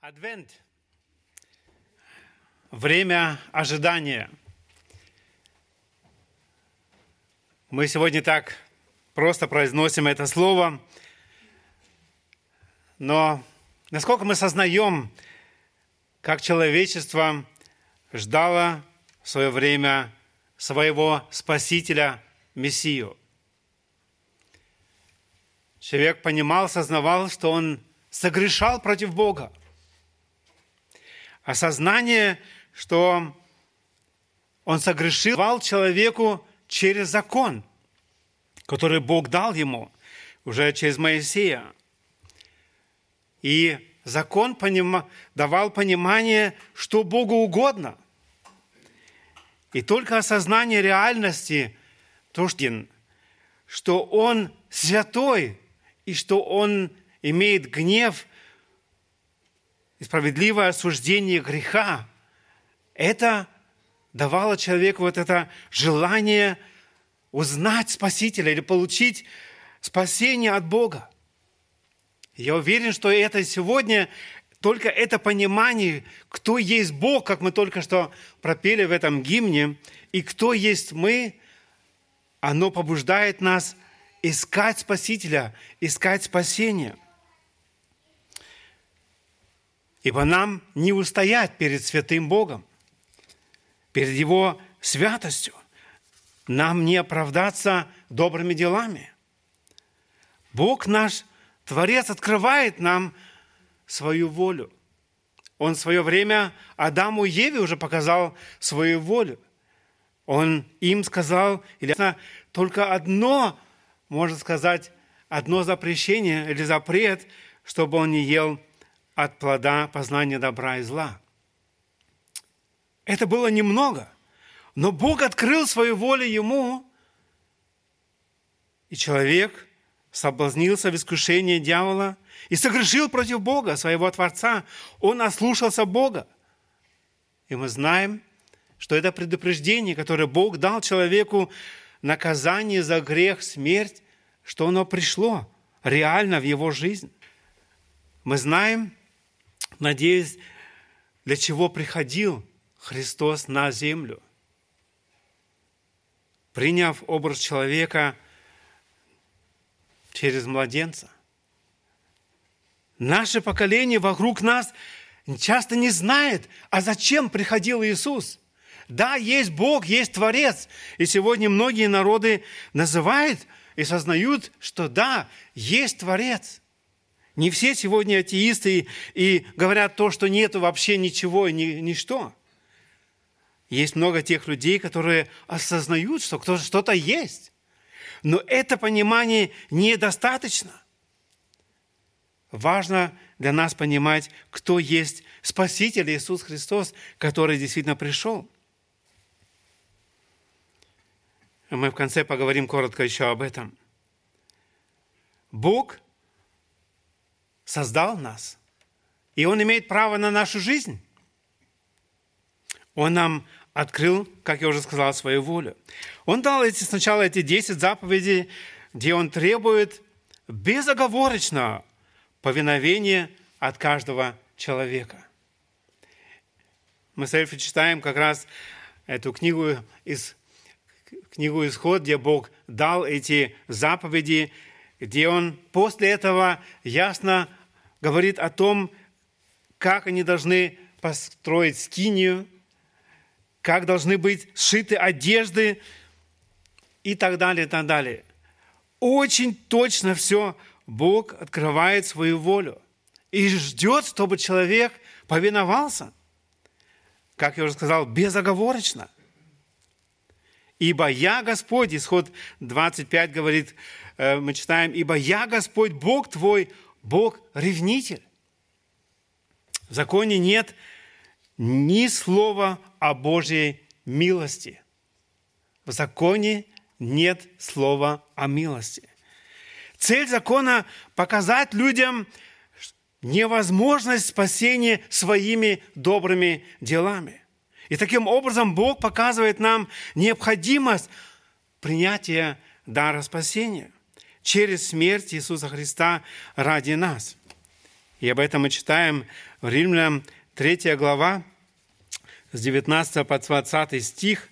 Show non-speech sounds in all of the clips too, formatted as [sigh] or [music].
Адвент. Время ожидания. Мы сегодня так просто произносим это слово, но насколько мы сознаем, как человечество ждало в свое время своего Спасителя, Мессию. Человек понимал, сознавал, что он согрешал против Бога – Осознание, что он согрешил человеку через закон, который Бог дал ему уже через Моисея. И закон давал понимание, что Богу угодно. И только осознание реальности, то, что Он святой, и что Он имеет гнев и справедливое осуждение греха, это давало человеку вот это желание узнать Спасителя или получить спасение от Бога. Я уверен, что это сегодня только это понимание, кто есть Бог, как мы только что пропели в этом гимне, и кто есть мы, оно побуждает нас искать Спасителя, искать спасение – Ибо нам не устоять перед святым Богом, перед Его святостью. Нам не оправдаться добрыми делами. Бог наш, Творец, открывает нам свою волю. Он в свое время Адаму и Еве уже показал свою волю. Он им сказал, или только одно, можно сказать, одно запрещение или запрет, чтобы он не ел от плода познания добра и зла. Это было немного, но Бог открыл свою волю ему, и человек соблазнился в искушении дьявола и согрешил против Бога, своего Творца. Он ослушался Бога. И мы знаем, что это предупреждение, которое Бог дал человеку, наказание за грех, смерть, что оно пришло реально в его жизнь. Мы знаем, Надеюсь, для чего приходил Христос на землю. Приняв образ человека через младенца. Наше поколение вокруг нас часто не знает, а зачем приходил Иисус. Да, есть Бог, есть Творец. И сегодня многие народы называют и сознают, что да, есть Творец – не все сегодня атеисты и говорят то, что нет вообще ничего и ни, ничто. Есть много тех людей, которые осознают, что что-то есть. Но это понимание недостаточно. Важно для нас понимать, кто есть Спаситель Иисус Христос, который действительно пришел. Мы в конце поговорим коротко еще об этом. Бог – создал нас. И Он имеет право на нашу жизнь. Он нам открыл, как я уже сказал, свою волю. Он дал эти, сначала эти 10 заповедей, где Он требует безоговорочного повиновения от каждого человека. Мы с Эльфи читаем как раз эту книгу из книгу Исход, где Бог дал эти заповеди, где Он после этого ясно говорит о том, как они должны построить скинию, как должны быть сшиты одежды и так далее, и так далее. Очень точно все Бог открывает свою волю и ждет, чтобы человек повиновался, как я уже сказал, безоговорочно. «Ибо я Господь», исход 25 говорит, э, мы читаем, «Ибо я Господь, Бог твой, Бог ревнитель. В законе нет ни слова о Божьей милости. В законе нет слова о милости. Цель закона – показать людям невозможность спасения своими добрыми делами. И таким образом Бог показывает нам необходимость принятия дара спасения через смерть Иисуса Христа ради нас. И об этом мы читаем в Римлянам 3 глава, с 19 по 20 стих,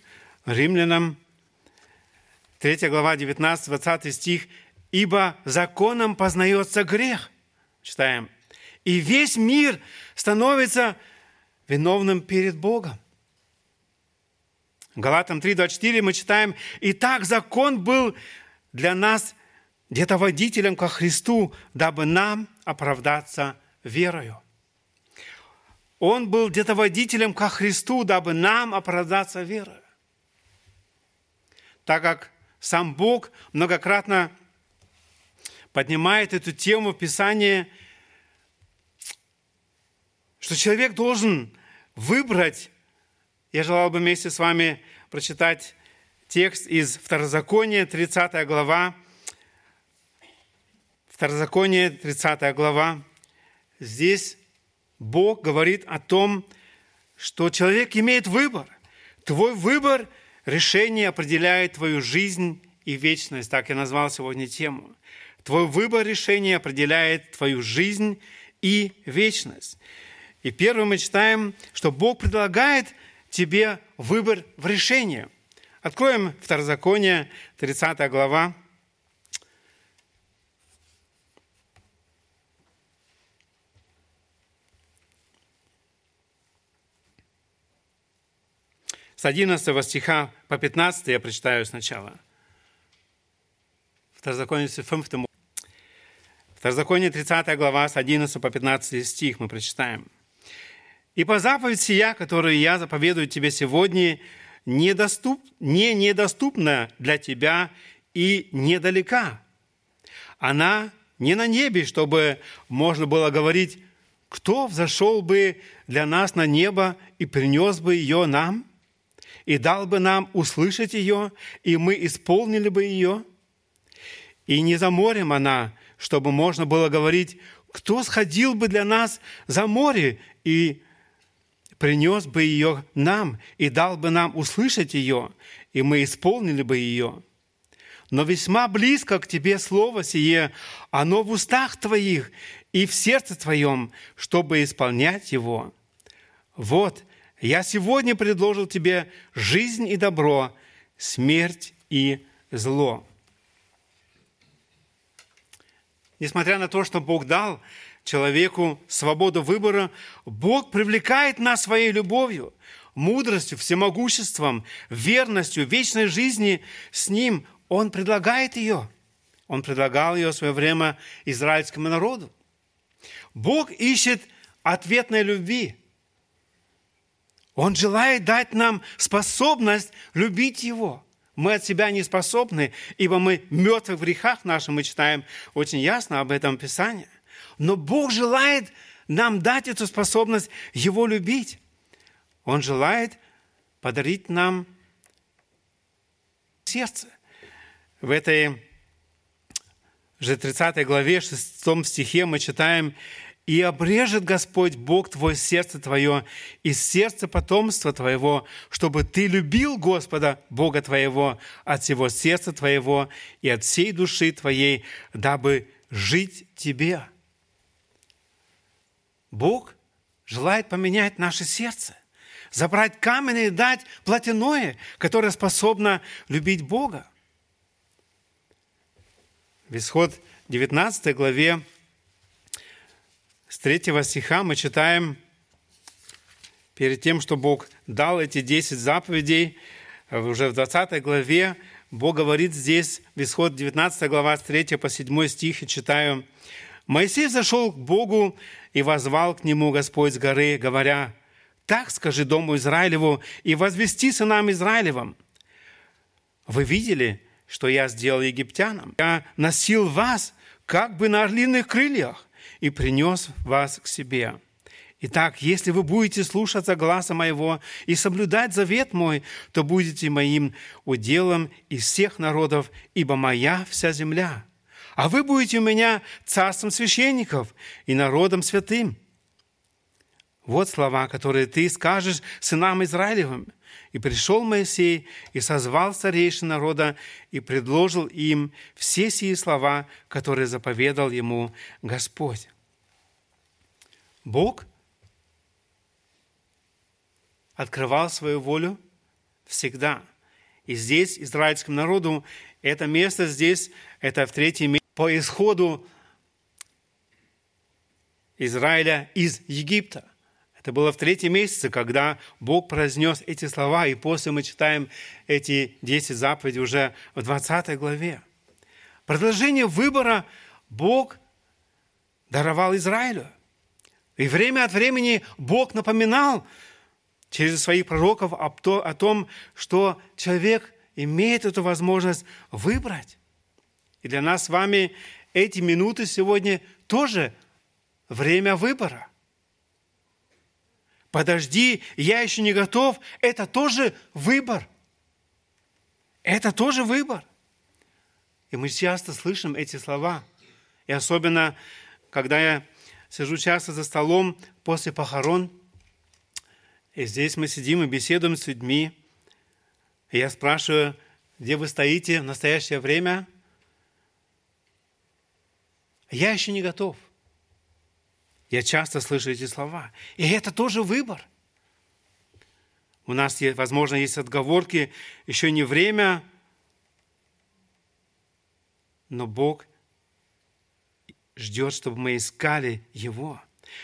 Римлянам 3 глава, 19-20 стих. «Ибо законом познается грех». Читаем. «И весь мир становится виновным перед Богом». Галатам 3.24 мы читаем, «Итак, закон был для нас где-то водителем ко Христу, дабы нам оправдаться верою». Он был где-то водителем ко Христу, дабы нам оправдаться верою. Так как сам Бог многократно поднимает эту тему в Писании, что человек должен выбрать я желал бы вместе с вами прочитать текст из Второзакония, 30 глава. Второзаконие, 30 глава. Здесь Бог говорит о том, что человек имеет выбор. Твой выбор, решение определяет твою жизнь и вечность. Так я назвал сегодня тему. Твой выбор, решение определяет твою жизнь и вечность. И первым мы читаем, что Бог предлагает – тебе выбор в решении. Откроем Второзаконие, 30 глава. С 11 стиха по 15 я прочитаю сначала. Второзаконие 5. Второзаконие 30 глава с 11 по 15 стих мы прочитаем. И по заповедь сия, которую я заповедую тебе сегодня, недоступ, не недоступна для тебя и недалека. Она не на небе, чтобы можно было говорить, кто взошел бы для нас на небо и принес бы ее нам, и дал бы нам услышать ее, и мы исполнили бы ее. И не за морем она, чтобы можно было говорить, кто сходил бы для нас за море и принес бы ее нам и дал бы нам услышать ее, и мы исполнили бы ее. Но весьма близко к тебе слово сие, оно в устах твоих и в сердце твоем, чтобы исполнять его. Вот, я сегодня предложил тебе жизнь и добро, смерть и зло. Несмотря на то, что Бог дал человеку свободу выбора, Бог привлекает нас своей любовью, мудростью, всемогуществом, верностью, вечной жизни с Ним. Он предлагает ее. Он предлагал ее в свое время израильскому народу. Бог ищет ответной любви. Он желает дать нам способность любить Его. Мы от себя не способны, ибо мы мертвы в грехах наших, мы читаем очень ясно об этом Писании. Но Бог желает нам дать эту способность Его любить. Он желает подарить нам сердце. В этой же 30 главе, 6 стихе мы читаем, «И обрежет Господь Бог твое сердце твое из сердца потомства твоего, чтобы ты любил Господа, Бога твоего, от всего сердца твоего и от всей души твоей, дабы жить тебе». Бог желает поменять наше сердце, забрать камень и дать плотяное, которое способно любить Бога. В исход 19 главе с 3 стиха мы читаем, перед тем, что Бог дал эти 10 заповедей, уже в 20 главе Бог говорит здесь, в исход 19 глава с 3 по 7 стих, и читаю, «Моисей зашел к Богу и возвал к нему Господь с горы, говоря, «Так скажи дому Израилеву и возвести сынам Израилевым. Вы видели, что я сделал египтянам? Я носил вас, как бы на орлиных крыльях, и принес вас к себе». Итак, если вы будете слушаться гласа моего и соблюдать завет мой, то будете моим уделом из всех народов, ибо моя вся земля а вы будете у меня царством священников и народом святым. Вот слова, которые ты скажешь сынам Израилевым. И пришел Моисей и созвал старейшин народа и предложил им все сии слова, которые заповедал ему Господь. Бог открывал свою волю всегда. И здесь израильскому народу это место здесь, это в третьем месте по исходу Израиля из Египта. Это было в третьем месяце, когда Бог произнес эти слова, и после мы читаем эти 10 заповедей уже в 20 главе. Продолжение выбора Бог даровал Израилю. И время от времени Бог напоминал через своих пророков о том, что человек имеет эту возможность выбрать. И для нас с вами эти минуты сегодня тоже время выбора. Подожди, я еще не готов. Это тоже выбор. Это тоже выбор. И мы часто слышим эти слова. И особенно, когда я сижу часто за столом после похорон, и здесь мы сидим и беседуем с людьми, и я спрашиваю, где вы стоите в настоящее время? Я еще не готов. Я часто слышу эти слова. И это тоже выбор. У нас, возможно, есть отговорки, еще не время – но Бог ждет, чтобы мы искали Его.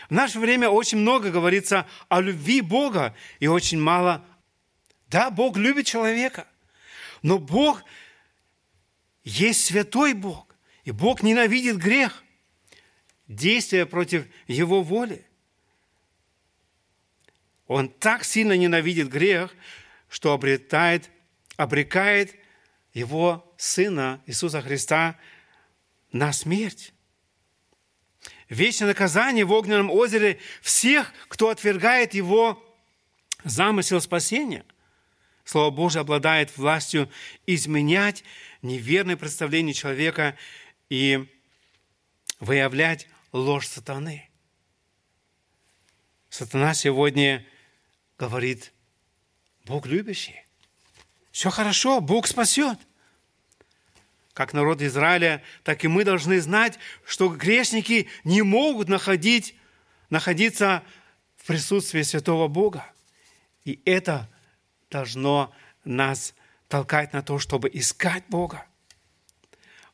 В наше время очень много говорится о любви Бога и очень мало. Да, Бог любит человека, но Бог есть святой Бог, и Бог ненавидит грех, действия против Его воли. Он так сильно ненавидит грех, что обретает, обрекает его Сына Иисуса Христа на смерть. Вечное наказание в огненном озере всех, кто отвергает Его замысел спасения. Слово Божье обладает властью изменять неверное представление человека и выявлять ложь сатаны. Сатана сегодня говорит, Бог любящий. Все хорошо, Бог спасет. Как народ Израиля, так и мы должны знать, что грешники не могут находить, находиться в присутствии святого Бога. И это должно нас толкать на то, чтобы искать Бога.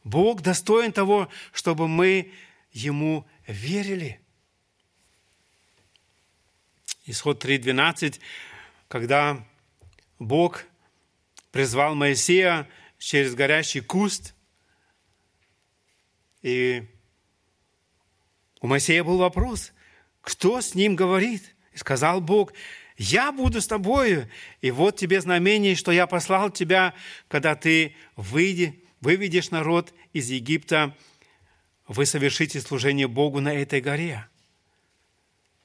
Бог достоин того, чтобы мы Ему верили. Исход 3.12, когда Бог призвал Моисея через горящий куст. И у Моисея был вопрос, кто с ним говорит? И сказал Бог, я буду с тобою, и вот тебе знамение, что я послал тебя, когда ты выйди, выведешь народ из Египта, вы совершите служение Богу на этой горе.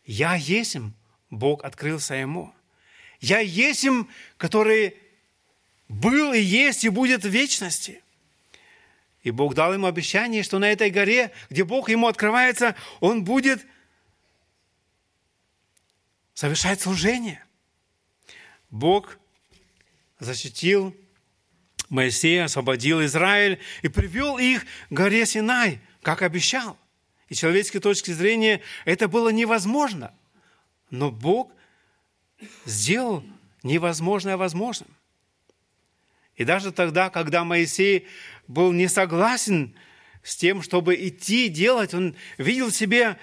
Я есим, Бог открылся ему. Я есим, который был и есть и будет в вечности. И Бог дал ему обещание, что на этой горе, где Бог ему открывается, он будет совершать служение. Бог защитил Моисея, освободил Израиль и привел их к горе Синай, как обещал. И с человеческой точки зрения это было невозможно. Но Бог сделал невозможное возможным. И даже тогда, когда Моисей был не согласен с тем, чтобы идти делать, он видел в себе,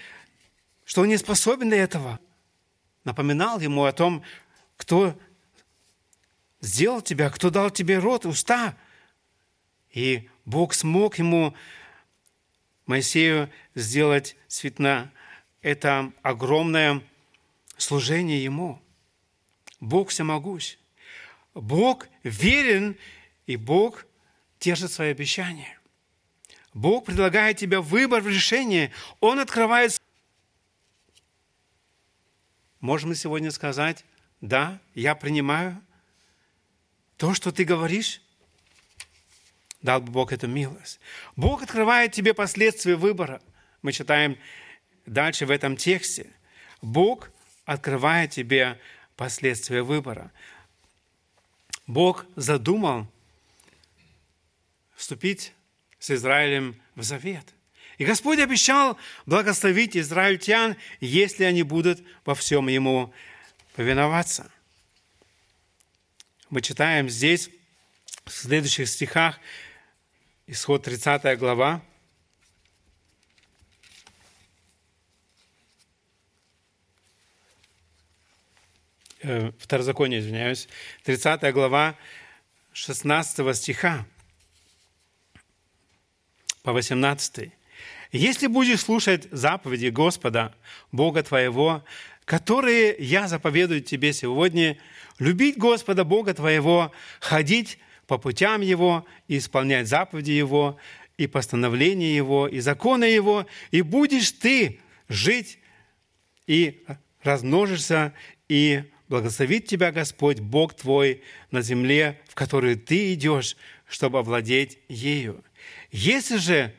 что он не способен для этого. Напоминал ему о том, кто сделал тебя, кто дал тебе рот, уста. И Бог смог ему, Моисею, сделать светно это огромное служение ему. Бог всемогущ. Бог верен, и Бог держит свои обещания. Бог предлагает тебе выбор в решении. Он открывает... Можем мы сегодня сказать, да, я принимаю то, что ты говоришь? Дал бы Бог эту милость. Бог открывает тебе последствия выбора. Мы читаем дальше в этом тексте. Бог открывает тебе последствия выбора. Бог задумал вступить с Израилем в завет. И Господь обещал благословить израильтян, если они будут во всем Ему повиноваться. Мы читаем здесь, в следующих стихах, исход 30 глава, э, Второзаконие, извиняюсь, 30 глава 16 стиха. По 18. «Если будешь слушать заповеди Господа, Бога твоего, которые я заповедую тебе сегодня, любить Господа Бога твоего, ходить по путям Его и исполнять заповеди Его, и постановления Его, и законы Его, и будешь ты жить и размножишься, и благословит тебя Господь, Бог твой, на земле, в которую ты идешь, чтобы овладеть ею. Если же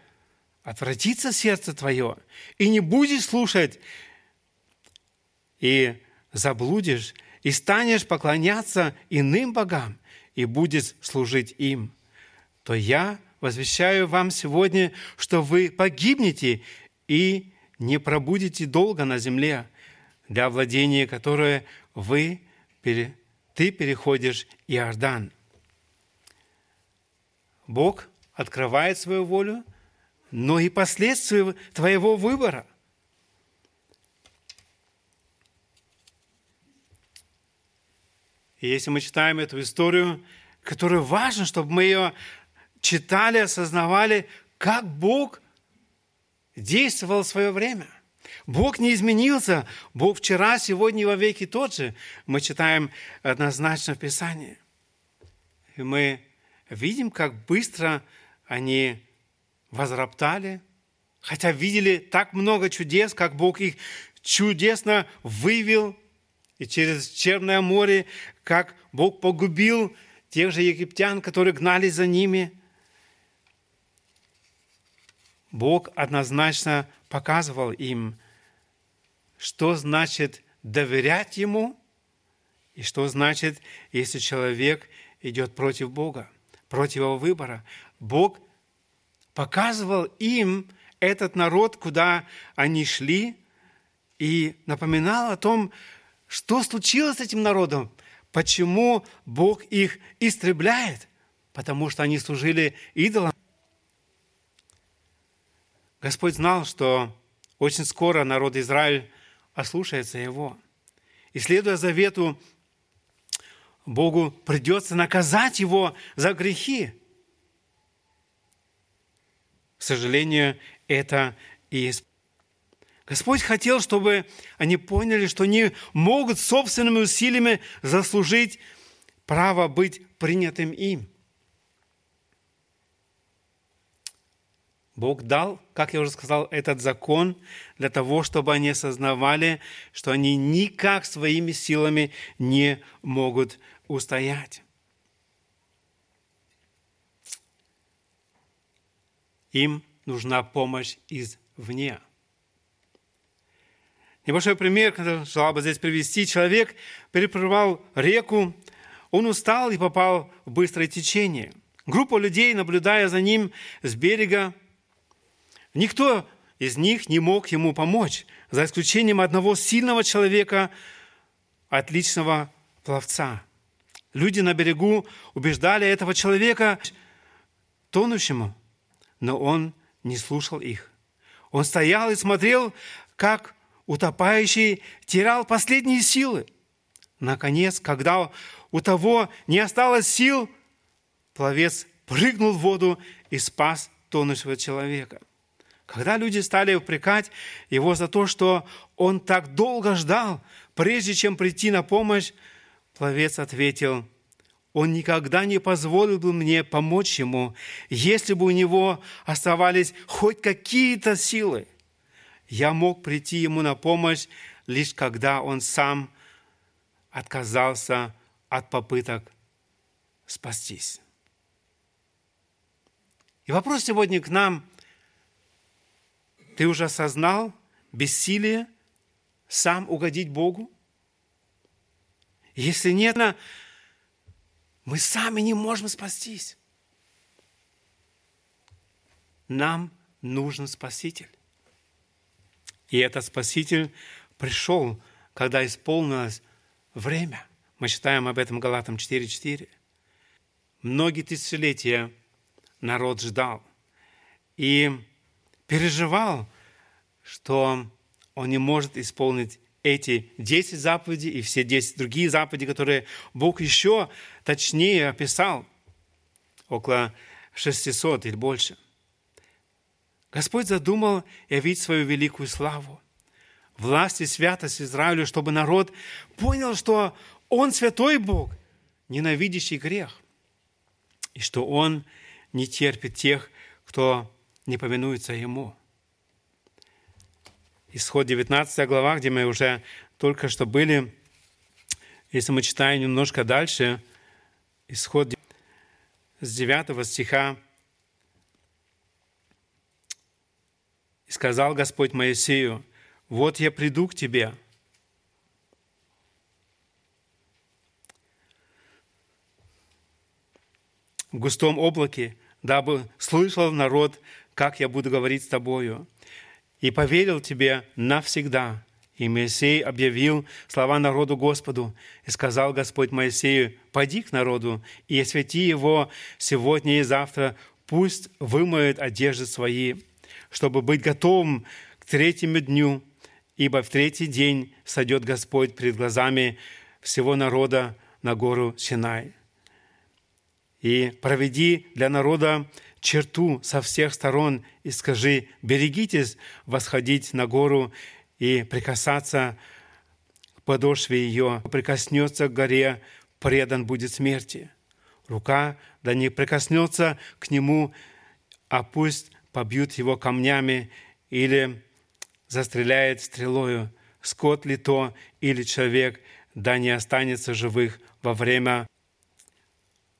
отвратится сердце твое, и не будешь слушать, и заблудишь, и станешь поклоняться иным богам, и будешь служить им, то я возвещаю вам сегодня, что вы погибнете и не пробудете долго на земле, для владения которое вы, ты переходишь Иордан. Бог открывает свою волю, но и последствия твоего выбора. И если мы читаем эту историю, которую важно, чтобы мы ее читали, осознавали, как Бог действовал в свое время – Бог не изменился. Бог вчера, сегодня и во веки тот же. Мы читаем однозначно в Писании. И мы видим, как быстро они возроптали, хотя видели так много чудес, как Бог их чудесно вывел и через Черное море, как Бог погубил тех же египтян, которые гнались за ними. Бог однозначно показывал им, что значит доверять Ему и что значит, если человек идет против Бога, против его выбора. Бог показывал им этот народ, куда они шли, и напоминал о том, что случилось с этим народом, почему Бог их истребляет, потому что они служили идолам. Господь знал, что очень скоро народ Израиль ослушается Его. И следуя завету, Богу придется наказать его за грехи. К сожалению, это и Господь хотел, чтобы они поняли, что они могут собственными усилиями заслужить право быть принятым им. Бог дал, как я уже сказал, этот закон для того, чтобы они осознавали, что они никак своими силами не могут устоять. Им нужна помощь извне. Небольшой пример, который желал бы здесь привести. Человек переплывал реку, он устал и попал в быстрое течение. Группа людей, наблюдая за ним с берега, Никто из них не мог ему помочь, за исключением одного сильного человека, отличного пловца. Люди на берегу убеждали этого человека тонущему, но он не слушал их. Он стоял и смотрел, как утопающий терял последние силы. Наконец, когда у того не осталось сил, пловец прыгнул в воду и спас тонущего человека. Когда люди стали упрекать его за то, что он так долго ждал, прежде чем прийти на помощь, пловец ответил, он никогда не позволил бы мне помочь ему, если бы у него оставались хоть какие-то силы. Я мог прийти ему на помощь, лишь когда он сам отказался от попыток спастись. И вопрос сегодня к нам – ты уже осознал бессилие сам угодить Богу? Если нет, мы сами не можем спастись. Нам нужен Спаситель. И этот Спаситель пришел, когда исполнилось время. Мы читаем об этом Галатам 4.4. Многие тысячелетия народ ждал и переживал, что он не может исполнить эти 10 заповедей и все 10 другие заповеди, которые Бог еще точнее описал, около 600 или больше. Господь задумал явить свою великую славу, власть и святость Израилю, чтобы народ понял, что Он святой Бог, ненавидящий грех, и что Он не терпит тех, кто не повинуется Ему. Исход 19 глава, где мы уже только что были, если мы читаем немножко дальше, исход с 9 стиха, «И сказал Господь Моисею, вот я приду к тебе, в густом облаке, дабы слышал народ, как я буду говорить с тобою. И поверил тебе навсегда». И Моисей объявил слова народу Господу, и сказал Господь Моисею, «Пойди к народу и освети его сегодня и завтра, пусть вымоет одежды свои, чтобы быть готовым к третьему дню, ибо в третий день сойдет Господь перед глазами всего народа на гору Синай. И проведи для народа черту со всех сторон и скажи, берегитесь восходить на гору и прикасаться к подошве ее, прикоснется к горе, предан будет смерти. Рука да не прикоснется к нему, а пусть побьют его камнями или застреляет стрелою. Скот ли то или человек, да не останется живых во время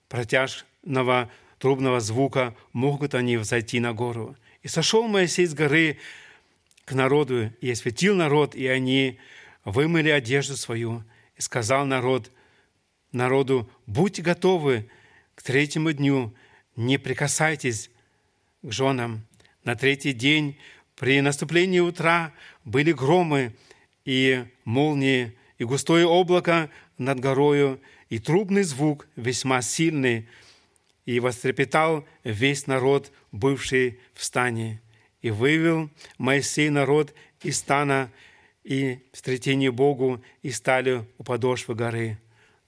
протяжного трубного звука могут они взойти на гору. И сошел Моисей с горы к народу, и осветил народ, и они вымыли одежду свою. И сказал народ, народу, будьте готовы к третьему дню, не прикасайтесь к женам. На третий день при наступлении утра были громы и молнии, и густое облако над горою, и трубный звук весьма сильный – и вострепетал весь народ, бывший в стане. И вывел Моисей народ из стана и в Богу, и стали у подошвы горы.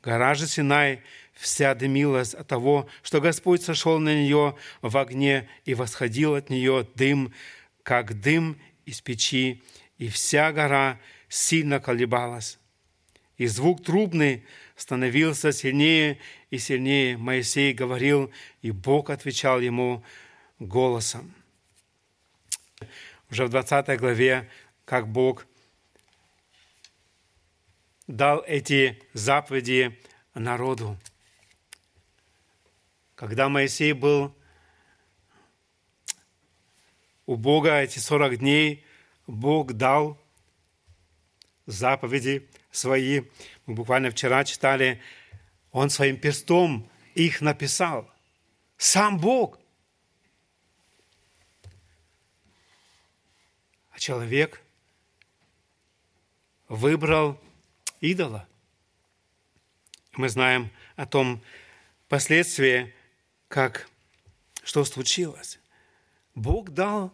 Гора же Синай вся дымилась от того, что Господь сошел на нее в огне, и восходил от нее дым, как дым из печи, и вся гора сильно колебалась. И звук трубный становился сильнее и сильнее. Моисей говорил, и Бог отвечал ему голосом. Уже в 20 главе, как Бог дал эти заповеди народу. Когда Моисей был у Бога эти 40 дней, Бог дал заповеди свои. Мы буквально вчера читали, он своим перстом их написал. Сам Бог. А человек выбрал идола. Мы знаем о том последствии, как, что случилось. Бог дал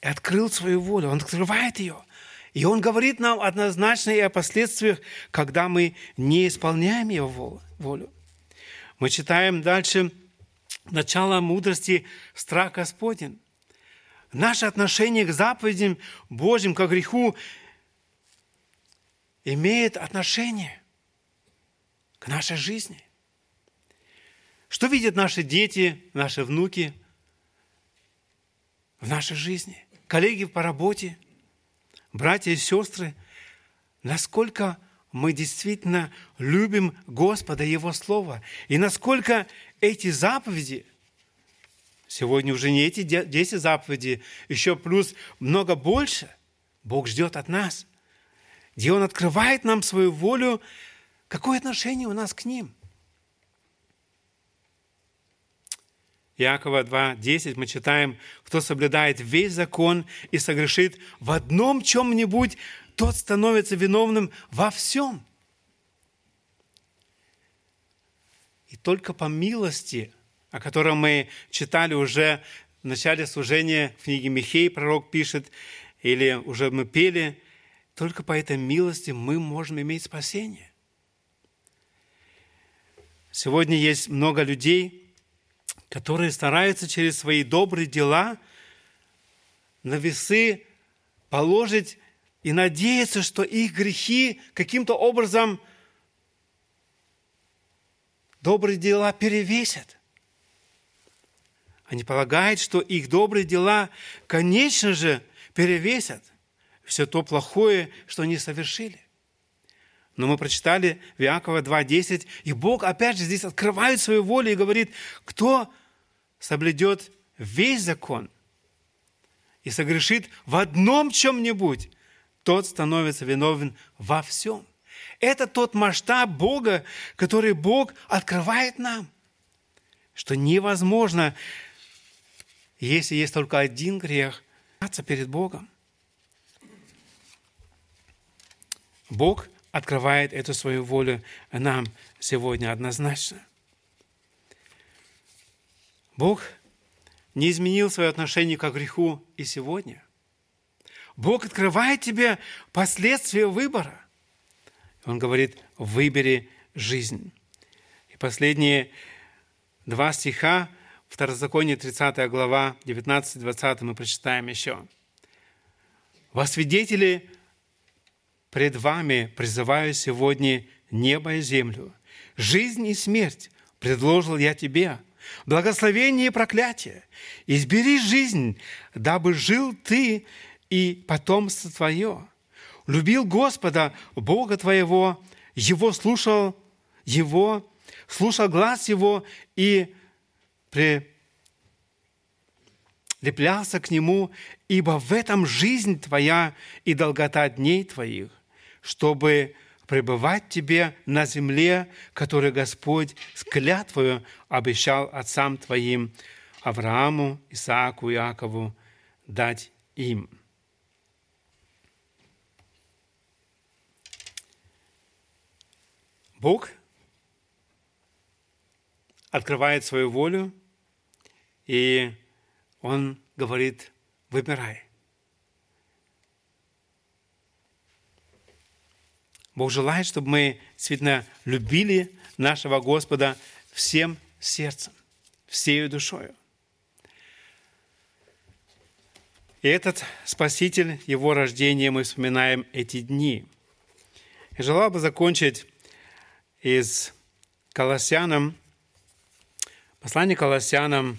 и открыл свою волю. Он открывает ее. И Он говорит нам однозначно и о последствиях, когда мы не исполняем Его волю. Мы читаем дальше начало мудрости страх Господень. Наше отношение к заповедям Божьим, к греху, имеет отношение к нашей жизни. Что видят наши дети, наши внуки в нашей жизни? Коллеги по работе – братья и сестры, насколько мы действительно любим Господа и Его Слово, и насколько эти заповеди, сегодня уже не эти 10 заповедей, еще плюс много больше, Бог ждет от нас, где Он открывает нам свою волю, какое отношение у нас к ним. Иакова 2.10 мы читаем, кто соблюдает весь закон и согрешит в одном чем-нибудь, тот становится виновным во всем. И только по милости, о котором мы читали уже в начале служения в книге Михей, пророк пишет, или уже мы пели, только по этой милости мы можем иметь спасение. Сегодня есть много людей, которые стараются через свои добрые дела на весы положить и надеяться, что их грехи каким-то образом добрые дела перевесят. Они полагают, что их добрые дела, конечно же, перевесят все то плохое, что они совершили. Но мы прочитали в Иакова 2.10, и Бог опять же здесь открывает свою волю и говорит, кто соблюдет весь закон и согрешит в одном чем-нибудь, тот становится виновен во всем. Это тот масштаб Бога, который Бог открывает нам, что невозможно, если есть только один грех, перед Богом. Бог открывает эту свою волю нам сегодня однозначно. Бог не изменил свое отношение к греху и сегодня. Бог открывает тебе последствия выбора. Он говорит, выбери жизнь. И последние два стиха, Второзаконие 30 глава, 19-20 мы прочитаем еще. «Во свидетели пред вами призываю сегодня небо и землю. Жизнь и смерть предложил я тебе, благословение и проклятие. Избери жизнь, дабы жил ты и потомство твое. Любил Господа, Бога твоего, Его слушал, Его, слушал глаз Его и прилеплялся к Нему, ибо в этом жизнь твоя и долгота дней твоих чтобы пребывать тебе на земле, которую Господь с клятвою обещал отцам твоим, Аврааму, Исааку, Иакову, дать им. Бог открывает свою волю, и Он говорит, выбирай. Бог желает, чтобы мы действительно любили нашего Господа всем сердцем, всей душою. И этот Спаситель, Его рождение мы вспоминаем эти дни. Я желал бы закончить из Колоссянам, послание Колоссянам,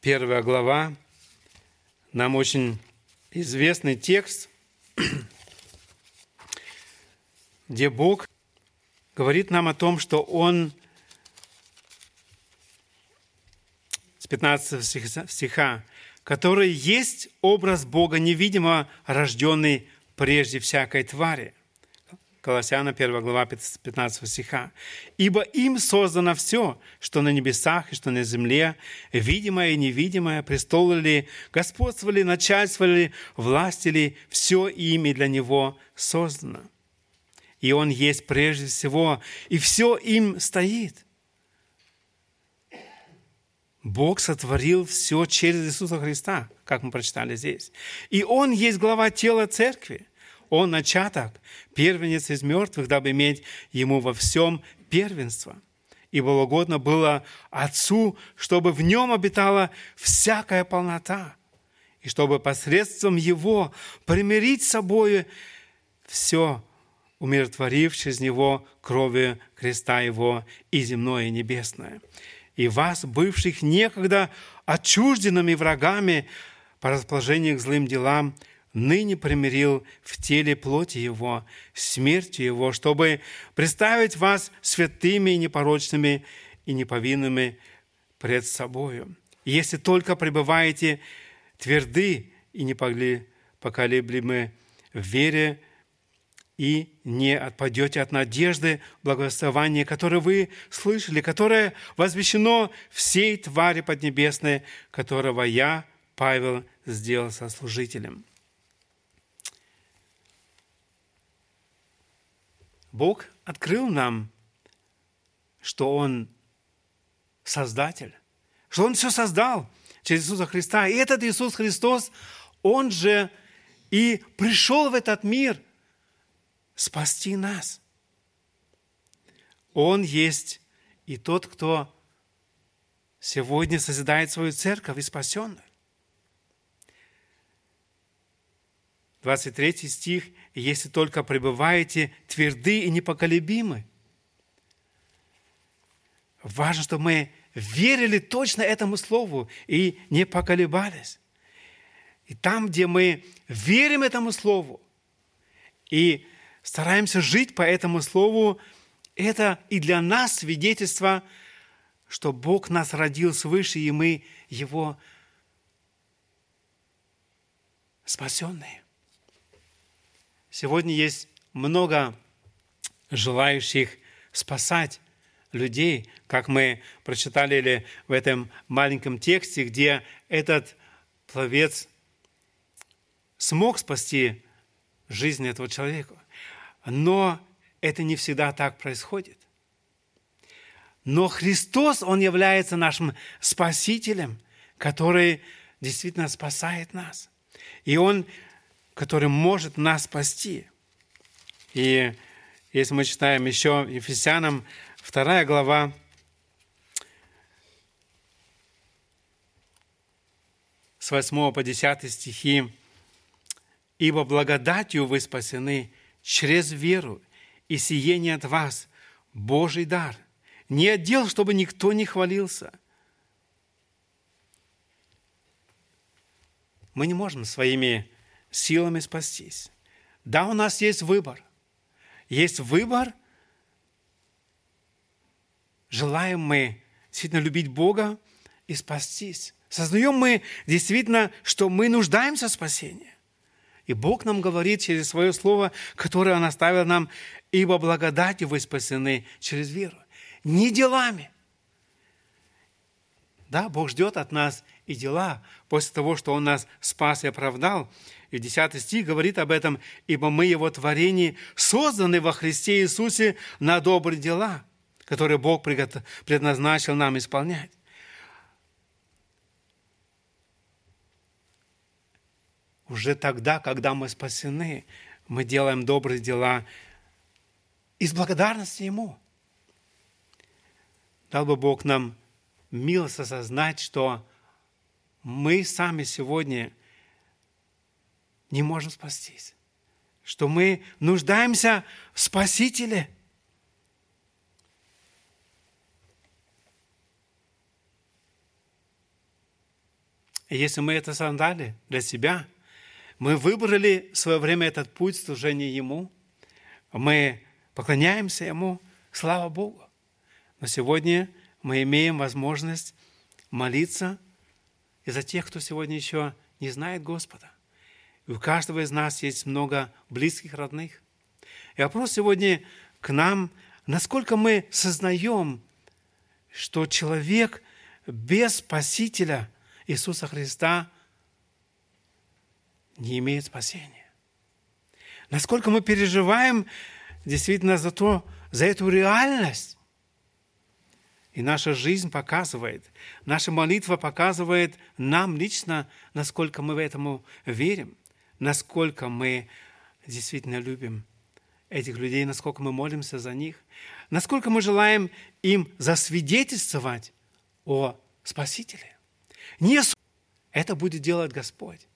первая глава, нам очень известный текст [clears throat] – где Бог говорит нам о том, что Он с 15 стиха, который есть образ Бога невидимо рожденный прежде всякой твари. Колоссяна 1 глава 15 стиха. «Ибо им создано все, что на небесах и что на земле, видимое и невидимое, престолы ли, господство ли, начальство ли, власти ли, все ими для Него создано» и Он есть прежде всего, и все им стоит. Бог сотворил все через Иисуса Христа, как мы прочитали здесь. И Он есть глава тела церкви. Он начаток, первенец из мертвых, дабы иметь Ему во всем первенство. И угодно было Отцу, чтобы в Нем обитала всякая полнота, и чтобы посредством Его примирить с собой все умиротворив через Него кровью креста Его и земное, и небесное. И вас, бывших некогда отчужденными врагами по расположению к злым делам, ныне примирил в теле плоти Его, смертью Его, чтобы представить вас святыми и непорочными и неповинными пред собою. Если только пребываете тверды и непоколеблемы в вере, и не отпадете от надежды благословения, которое вы слышали, которое возвещено всей твари поднебесной, которого я, Павел, сделал сослужителем. Бог открыл нам, что Он Создатель, что Он все создал через Иисуса Христа. И этот Иисус Христос, Он же и пришел в этот мир спасти нас. Он есть и тот, кто сегодня созидает свою церковь и спасенных. 23 стих. «Если только пребываете тверды и непоколебимы». Важно, чтобы мы верили точно этому слову и не поколебались. И там, где мы верим этому слову и стараемся жить по этому слову, это и для нас свидетельство, что Бог нас родил свыше, и мы Его спасенные. Сегодня есть много желающих спасать людей, как мы прочитали в этом маленьком тексте, где этот пловец смог спасти жизнь этого человека. Но это не всегда так происходит. Но Христос, Он является нашим Спасителем, который действительно спасает нас. И Он, который может нас спасти. И если мы читаем еще Ефесянам 2 глава, с 8 по 10 стихи, Ибо благодатью вы спасены через веру, и сие не от вас, Божий дар. Не отдел, чтобы никто не хвалился. Мы не можем своими силами спастись. Да, у нас есть выбор. Есть выбор. Желаем мы действительно любить Бога и спастись. Сознаем мы действительно, что мы нуждаемся в спасении. И Бог нам говорит через свое слово, которое Он оставил нам, ибо благодатью вы спасены через веру. Не делами. Да, Бог ждет от нас и дела после того, что Он нас спас и оправдал. И 10 стих говорит об этом, ибо мы Его творение, созданы во Христе Иисусе на добрые дела, которые Бог предназначил нам исполнять. Уже тогда, когда мы спасены, мы делаем добрые дела из благодарности Ему. Дал бы Бог нам милость осознать, что мы сами сегодня не можем спастись, что мы нуждаемся в Спасителе. И если мы это создали для себя – мы выбрали в свое время этот путь служения Ему. Мы поклоняемся Ему. Слава Богу. Но сегодня мы имеем возможность молиться и за тех, кто сегодня еще не знает Господа. И у каждого из нас есть много близких, родных. И вопрос сегодня к нам, насколько мы сознаем, что человек без Спасителя Иисуса Христа не имеет спасения. Насколько мы переживаем действительно за, то, за эту реальность. И наша жизнь показывает, наша молитва показывает нам лично, насколько мы в этому верим, насколько мы действительно любим этих людей, насколько мы молимся за них, насколько мы желаем им засвидетельствовать о Спасителе. Не это будет делать Господь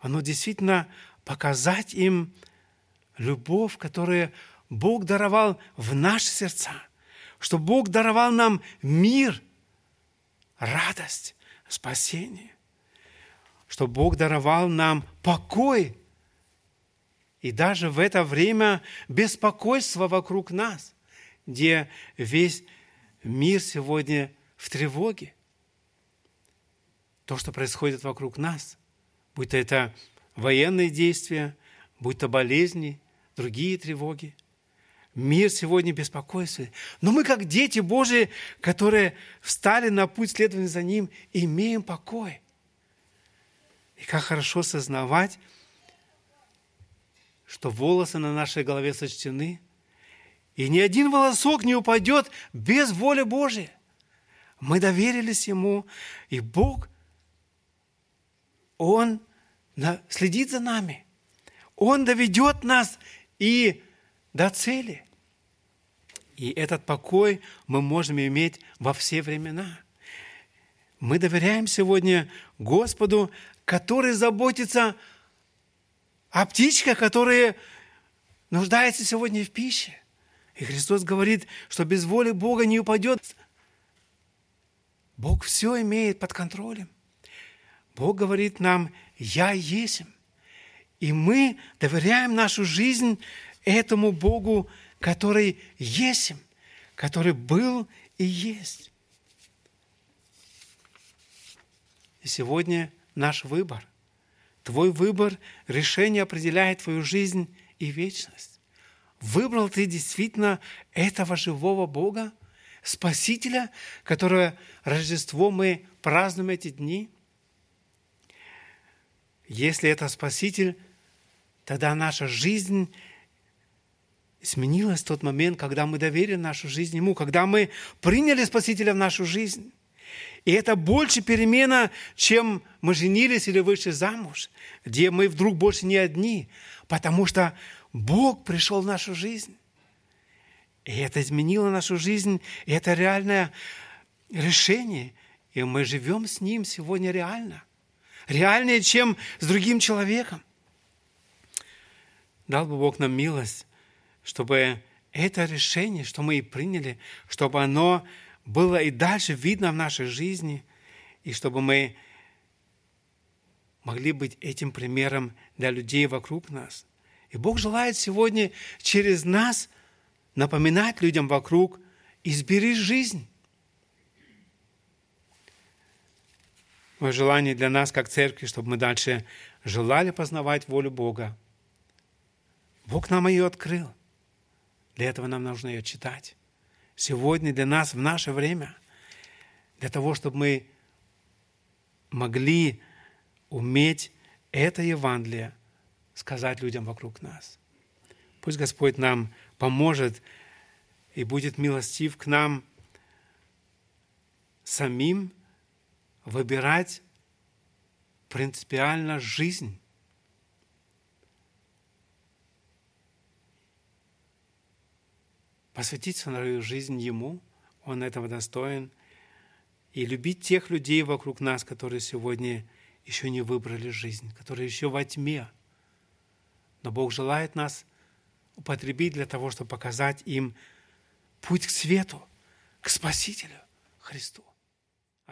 оно действительно показать им любовь, которую Бог даровал в наши сердца, что Бог даровал нам мир, радость, спасение, что Бог даровал нам покой, и даже в это время беспокойство вокруг нас, где весь мир сегодня в тревоге. То, что происходит вокруг нас – будь то это военные действия, будь то болезни, другие тревоги. Мир сегодня беспокойствует. Но мы, как дети Божии, которые встали на путь следования за Ним, имеем покой. И как хорошо сознавать, что волосы на нашей голове сочтены, и ни один волосок не упадет без воли Божьей. Мы доверились Ему, и Бог, Он следит за нами. Он доведет нас и до цели. И этот покой мы можем иметь во все времена. Мы доверяем сегодня Господу, который заботится о птичках, которые нуждаются сегодня в пище. И Христос говорит, что без воли Бога не упадет. Бог все имеет под контролем. Бог говорит нам, я есть. И мы доверяем нашу жизнь этому Богу, который есть, который был и есть. И сегодня наш выбор. Твой выбор, решение определяет твою жизнь и вечность. Выбрал ты действительно этого живого Бога, Спасителя, которое Рождество мы празднуем эти дни – если это Спаситель, тогда наша жизнь изменилась в тот момент, когда мы доверили нашу жизнь Ему, когда мы приняли Спасителя в нашу жизнь. И это больше перемена, чем мы женились или вышли замуж, где мы вдруг больше не одни, потому что Бог пришел в нашу жизнь. И это изменило нашу жизнь, и это реальное решение. И мы живем с Ним сегодня реально реальнее, чем с другим человеком. Дал бы Бог нам милость, чтобы это решение, что мы и приняли, чтобы оно было и дальше видно в нашей жизни, и чтобы мы могли быть этим примером для людей вокруг нас. И Бог желает сегодня через нас напоминать людям вокруг, избери жизнь. Мое желание для нас, как церкви, чтобы мы дальше желали познавать волю Бога. Бог нам ее открыл. Для этого нам нужно ее читать. Сегодня для нас, в наше время, для того, чтобы мы могли уметь это Евангелие сказать людям вокруг нас. Пусть Господь нам поможет и будет милостив к нам самим выбирать принципиально жизнь. Посвятить свою жизнь Ему, Он этого достоин, и любить тех людей вокруг нас, которые сегодня еще не выбрали жизнь, которые еще во тьме. Но Бог желает нас употребить для того, чтобы показать им путь к свету, к Спасителю Христу.